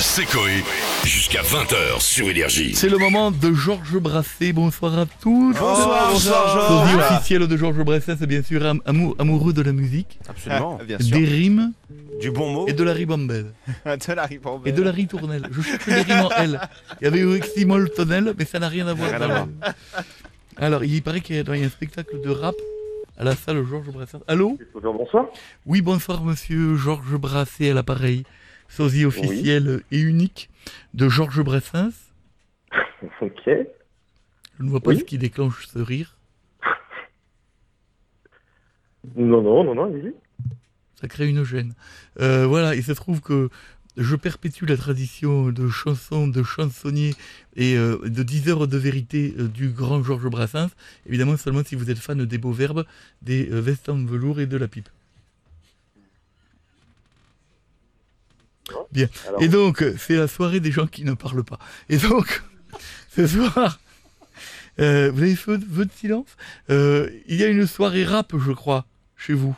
C'est Coé. Jusqu'à 20h sur Énergie. C'est le moment de Georges Brassens. Bonsoir à tous. Bonsoir, bonsoir, Georges. officiel de Georges Brassens, c'est bien sûr am- amou- amoureux de la musique, Absolument. Bien des rimes Du bon mot. et de la ribambelle. de la ribambelle. Et de la ritournelle. Je cherche les rimes en L. Il y avait Oxymol Tonnel, mais ça n'a rien à voir. Rien à le- Alors, il paraît qu'il y a il y a un spectacle de rap à la salle Georges Brassens. Allô? Bonsoir. Oui, bonsoir, monsieur Georges Brassens à l'appareil. Sosie officiel et unique de Georges Brassens. Ok. Je ne vois pas Oui. ce qui déclenche ce rire. Non, non, non, non, allez-y. Ça crée une gêne. Euh, voilà, il se trouve que je perpétue la tradition de chansons, de chansonniers et euh, de 10 heures de vérité euh, du grand Georges Brassens. Évidemment, seulement si vous êtes fan des beaux verbes, des vestes en velours et de la pipe. Bien. Alors, Et donc, euh, c'est la soirée des gens qui ne parlent pas. Et donc, ce soir, euh, vous avez feu de silence Euh, Il y a une soirée rap, je crois, chez vous.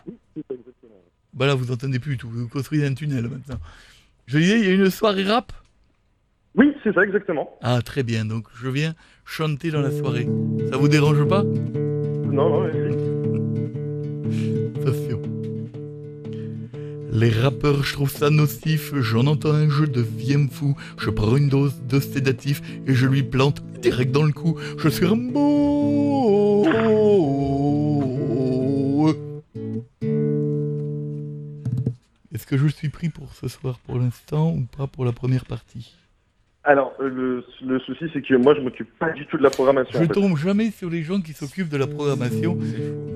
Bah là, vous entendez plus tout. Vous construisez un tunnel maintenant. Je disais, il y a une soirée rap? Oui, c'est ça, exactement. Ah, très bien. Donc, je viens chanter dans la soirée. Ça vous dérange pas? Non, non, allez-y. Attention. Les rappeurs, je trouve ça nocif. J'en entends un, je deviens fou. Je prends une dose de sédatif et je lui plante direct dans le cou. Je suis un beau. Est-ce que je suis pris pour ce soir pour l'instant ou pas pour la première partie? Alors, euh, le, le souci, c'est que moi, je m'occupe pas du tout de la programmation. Je en fait. tombe jamais sur les gens qui s'occupent de la programmation.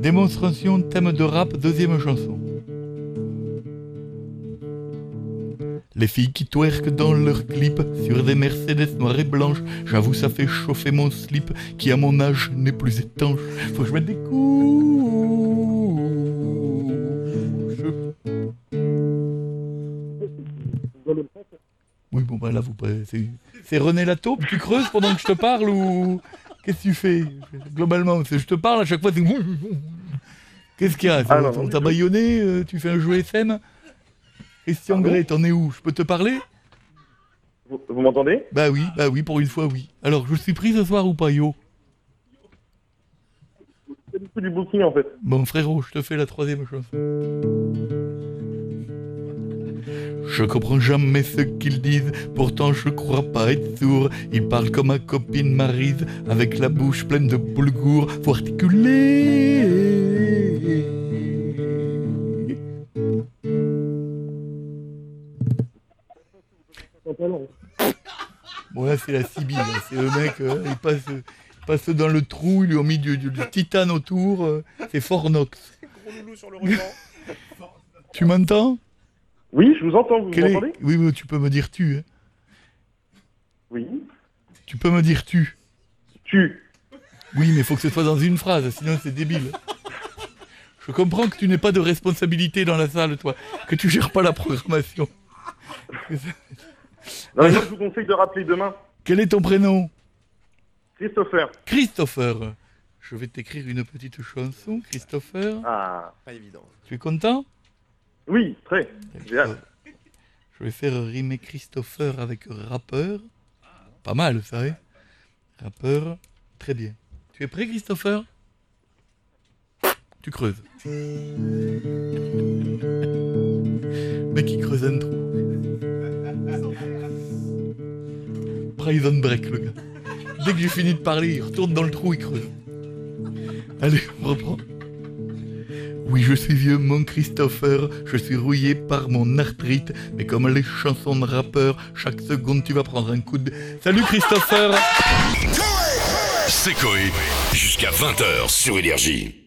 Démonstration, thème de rap, deuxième chanson. Les filles qui twerkent dans leurs clips sur des Mercedes noires et blanches. J'avoue, ça fait chauffer mon slip qui, à mon âge, n'est plus étanche. Faut que je mette des couches. Oui, bon, bah là, vous. C'est c'est René Lataupe, tu creuses pendant que je te parle ou. Qu'est-ce que tu fais? Globalement, je te parle à chaque fois, c'est. Qu'est-ce qu'il y a? On t'a euh, Tu fais un jeu FM Christian Pardon Grey, t'en es où? Je peux te parler? Vous, vous m'entendez? Bah oui, bah oui, pour une fois, oui. Alors, je suis pris ce soir ou pas, yo? Pas du tout du booking, en fait. Bon, frérot, je te fais la troisième chanson. Je comprends jamais ce qu'ils disent, pourtant je crois pas être sourd. Ils parlent comme ma copine Marise, avec la bouche pleine de boulgour, faut articuler. Bon là c'est la Sibylle, c'est le mec, euh, il passe, il passe dans le trou, ils lui ont mis du, du- du titane autour, euh, c'est Fornox. Tu m'entends? Oui, je vous entends, vous Quel est- m'entendez? Oui, oui, tu peux me dire tu. hein. Oui. Tu peux me dire tu. Tu. Oui, mais il faut que ce soit dans une phrase, sinon c'est débile. Je comprends que tu n'aies pas de responsabilité dans la salle, toi, que tu gères pas la programmation. Non, mais moi, je vous conseille de rappeler demain. Quel est ton prénom? Christopher. Christopher. Je vais t'écrire une petite chanson, Christopher. Ah. Pas évident. Tu es content? Oui, très. J'ai hâte. Je vais faire rimer Christopher avec rappeur. Pas mal, ça, hein Rappeur, très bien. Tu es prêt, Christopher? Tu creuses. Mec, il creuse un trou. Break, le gars. Dès que j'ai fini de parler, il retourne dans le trou, il creuse. Allez, on reprend. Oui, je suis vieux, mon Christopher. Je suis rouillé par mon arthrite. Mais comme les chansons de rappeurs, chaque seconde tu vas prendre un coup de. Salut Christopher C'est Coé. Jusqu'à 20h sur Énergie.